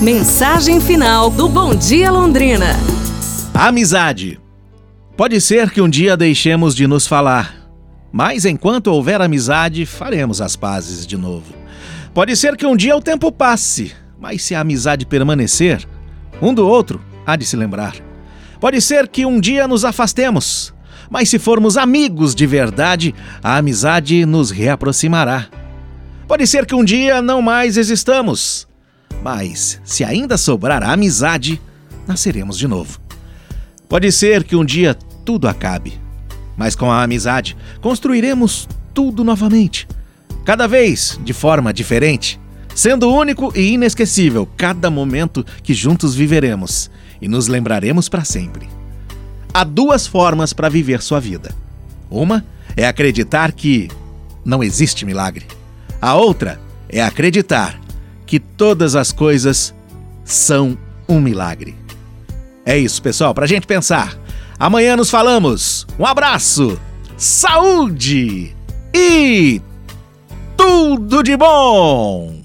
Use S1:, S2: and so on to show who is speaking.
S1: Mensagem final do Bom Dia Londrina.
S2: Amizade. Pode ser que um dia deixemos de nos falar, mas enquanto houver amizade, faremos as pazes de novo. Pode ser que um dia o tempo passe, mas se a amizade permanecer, um do outro há de se lembrar. Pode ser que um dia nos afastemos, mas se formos amigos de verdade, a amizade nos reaproximará. Pode ser que um dia não mais existamos, mas se ainda sobrar a amizade, nasceremos de novo. Pode ser que um dia tudo acabe, mas com a amizade construiremos tudo novamente, cada vez de forma diferente, sendo único e inesquecível cada momento que juntos viveremos e nos lembraremos para sempre. Há duas formas para viver sua vida. Uma é acreditar que não existe milagre. A outra é acreditar que todas as coisas são um milagre. É isso, pessoal, para a gente pensar. Amanhã nos falamos. Um abraço, saúde e tudo de bom!